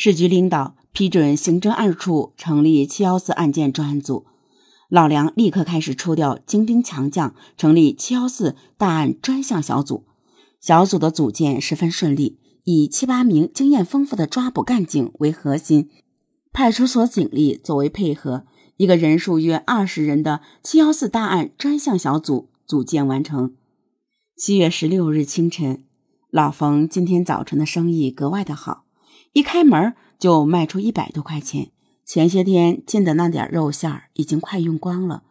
市局领导批准刑侦二处成立七幺四案件专案组，老梁立刻开始抽调精兵强将，成立七幺四大案专项小组。小组的组建十分顺利，以七八名经验丰富的抓捕干警为核心，派出所警力作为配合，一个人数约二十人的七幺四大案专项小组组建完成。七月十六日清晨，老冯今天早晨的生意格外的好。一开门就卖出一百多块钱，前些天进的那点肉馅儿已经快用光了，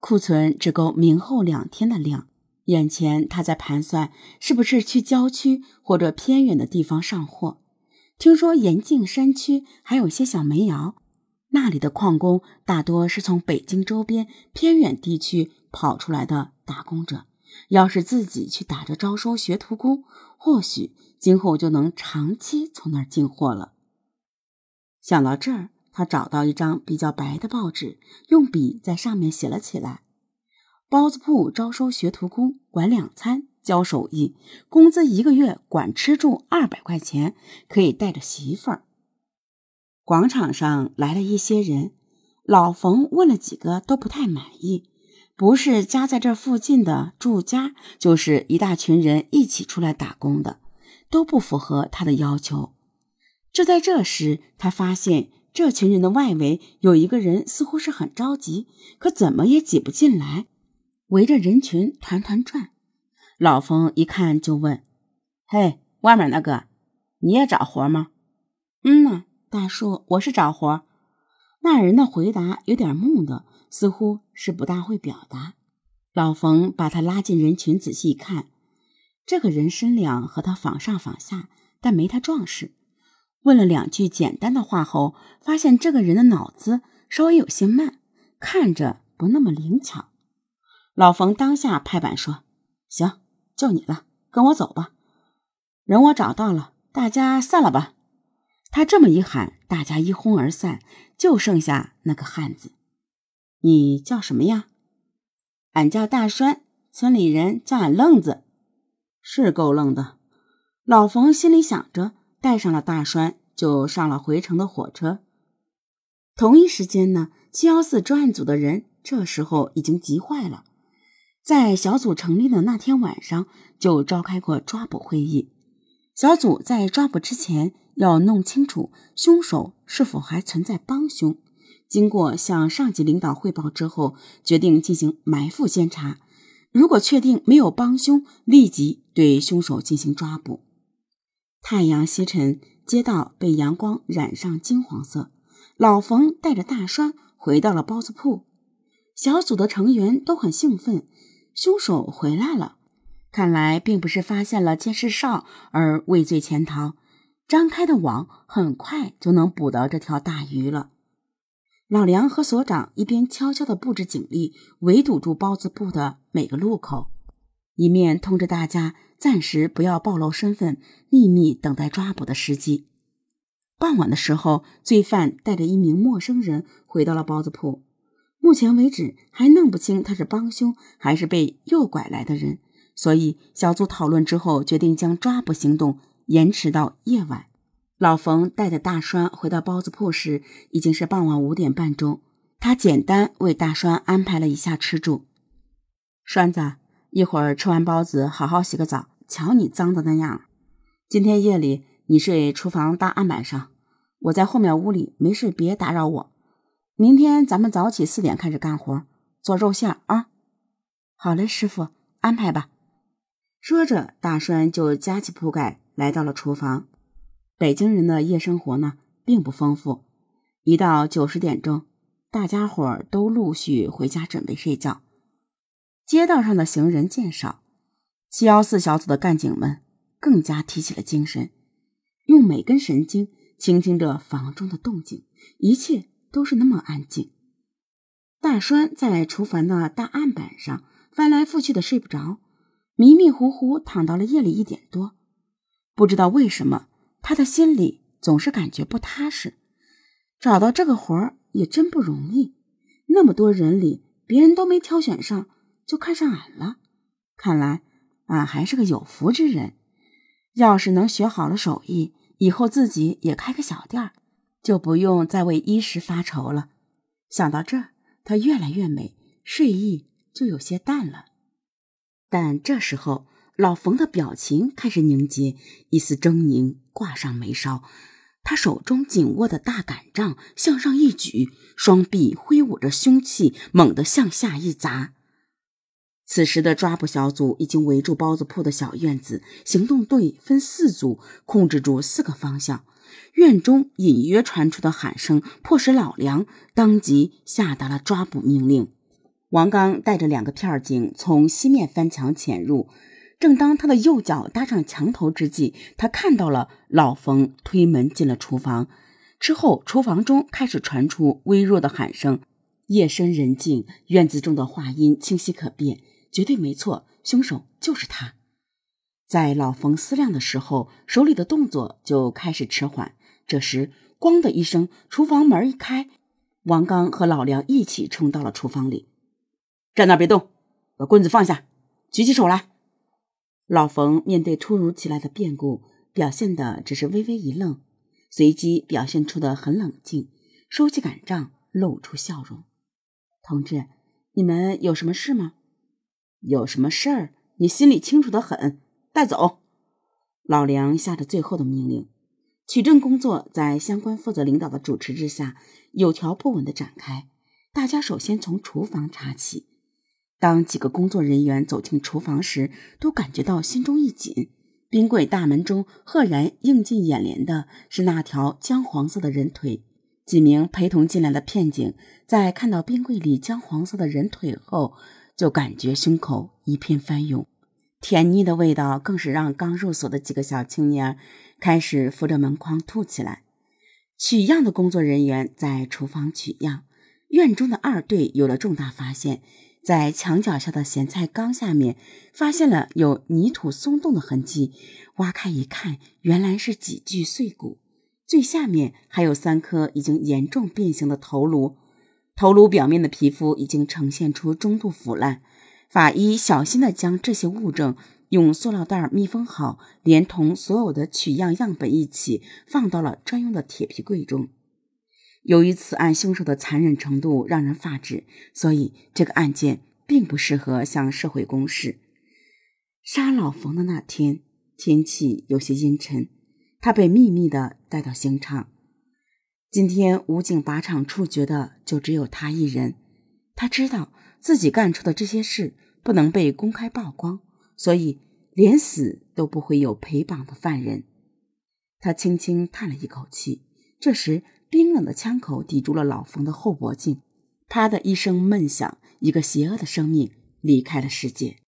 库存只够明后两天的量。眼前他在盘算是不是去郊区或者偏远的地方上货。听说延庆山区还有些小煤窑，那里的矿工大多是从北京周边偏远地区跑出来的打工者。要是自己去打着招收学徒工，或许今后就能长期从那儿进货了。想到这儿，他找到一张比较白的报纸，用笔在上面写了起来：“包子铺招收学徒工，管两餐，教手艺，工资一个月管吃住二百块钱，可以带着媳妇儿。”广场上来了一些人，老冯问了几个，都不太满意。不是家在这附近的住家，就是一大群人一起出来打工的，都不符合他的要求。就在这时，他发现这群人的外围有一个人，似乎是很着急，可怎么也挤不进来，围着人群团团转。老冯一看就问：“嘿，外面那个，你也找活吗？”“嗯呐，大叔，我是找活。”那人的回答有点木讷。似乎是不大会表达。老冯把他拉进人群，仔细一看，这个人身量和他仿上仿下，但没他壮实。问了两句简单的话后，发现这个人的脑子稍微有些慢，看着不那么灵巧。老冯当下拍板说：“行，就你了，跟我走吧。人我找到了，大家散了吧。”他这么一喊，大家一哄而散，就剩下那个汉子。你叫什么呀？俺叫大栓，村里人叫俺愣子，是够愣的。老冯心里想着，带上了大栓，就上了回城的火车。同一时间呢，七幺四专案组的人这时候已经急坏了，在小组成立的那天晚上就召开过抓捕会议。小组在抓捕之前要弄清楚凶手是否还存在帮凶。经过向上级领导汇报之后，决定进行埋伏监察。如果确定没有帮凶，立即对凶手进行抓捕。太阳西沉，街道被阳光染上金黄色。老冯带着大栓回到了包子铺，小组的成员都很兴奋，凶手回来了。看来并不是发现了监视哨而畏罪潜逃，张开的网很快就能捕到这条大鱼了。老梁和所长一边悄悄地布置警力，围堵住包子铺的每个路口，一面通知大家暂时不要暴露身份，秘密等待抓捕的时机。傍晚的时候，罪犯带着一名陌生人回到了包子铺。目前为止还弄不清他是帮凶还是被诱拐来的人，所以小组讨论之后决定将抓捕行动延迟到夜晚。老冯带着大栓回到包子铺时，已经是傍晚五点半钟。他简单为大栓安排了一下吃住。栓子，一会儿吃完包子，好好洗个澡。瞧你脏的那样。今天夜里你睡厨房大案板上，我在后面屋里，没事别打扰我。明天咱们早起四点开始干活，做肉馅啊。好嘞，师傅，安排吧。说着，大栓就夹起铺盖来到了厨房。北京人的夜生活呢，并不丰富。一到九十点钟，大家伙儿都陆续回家准备睡觉。街道上的行人渐少，七幺四小组的干警们更加提起了精神，用每根神经倾听着房中的动静，一切都是那么安静。大栓在厨房的大案板上翻来覆去的睡不着，迷迷糊糊躺到了夜里一点多，不知道为什么。他的心里总是感觉不踏实，找到这个活儿也真不容易。那么多人里，别人都没挑选上，就看上俺了。看来俺还是个有福之人。要是能学好了手艺，以后自己也开个小店儿，就不用再为衣食发愁了。想到这儿，他越来越美，睡意就有些淡了。但这时候，老冯的表情开始凝结，一丝狰狞挂上眉梢。他手中紧握的大杆杖向上一举，双臂挥舞着凶器，猛地向下一砸。此时的抓捕小组已经围住包子铺的小院子，行动队分四组，控制住四个方向。院中隐约传出的喊声，迫使老梁当即下达了抓捕命令。王刚带着两个片警从西面翻墙潜入，正当他的右脚搭上墙头之际，他看到了老冯推门进了厨房。之后，厨房中开始传出微弱的喊声。夜深人静，院子中的话音清晰可辨。绝对没错，凶手就是他。在老冯思量的时候，手里的动作就开始迟缓。这时，咣的一声，厨房门一开，王刚和老梁一起冲到了厨房里。站那别动，把棍子放下，举起手来。老冯面对突如其来的变故，表现的只是微微一愣，随即表现出的很冷静，收起杆杖，露出笑容。同志，你们有什么事吗？有什么事儿，你心里清楚的很。带走。老梁下着最后的命令。取证工作在相关负责领导的主持之下，有条不紊的展开。大家首先从厨房查起。当几个工作人员走进厨房时，都感觉到心中一紧。冰柜大门中赫然映进眼帘的是那条姜黄色的人腿。几名陪同进来的片警在看到冰柜里姜黄色的人腿后，就感觉胸口一片翻涌，甜腻的味道更是让刚入所的几个小青年开始扶着门框吐起来。取样的工作人员在厨房取样，院中的二队有了重大发现，在墙角下的咸菜缸下面发现了有泥土松动的痕迹，挖开一看，原来是几具碎骨，最下面还有三颗已经严重变形的头颅。头颅表面的皮肤已经呈现出中度腐烂，法医小心地将这些物证用塑料袋密封好，连同所有的取样样本一起放到了专用的铁皮柜中。由于此案凶手的残忍程度让人发指，所以这个案件并不适合向社会公示。杀老冯的那天，天气有些阴沉，他被秘密的带到刑场。今天武警靶场处决的就只有他一人，他知道自己干出的这些事不能被公开曝光，所以连死都不会有陪绑的犯人。他轻轻叹了一口气，这时冰冷的枪口抵住了老冯的后脖颈，他的一声闷响，一个邪恶的生命离开了世界。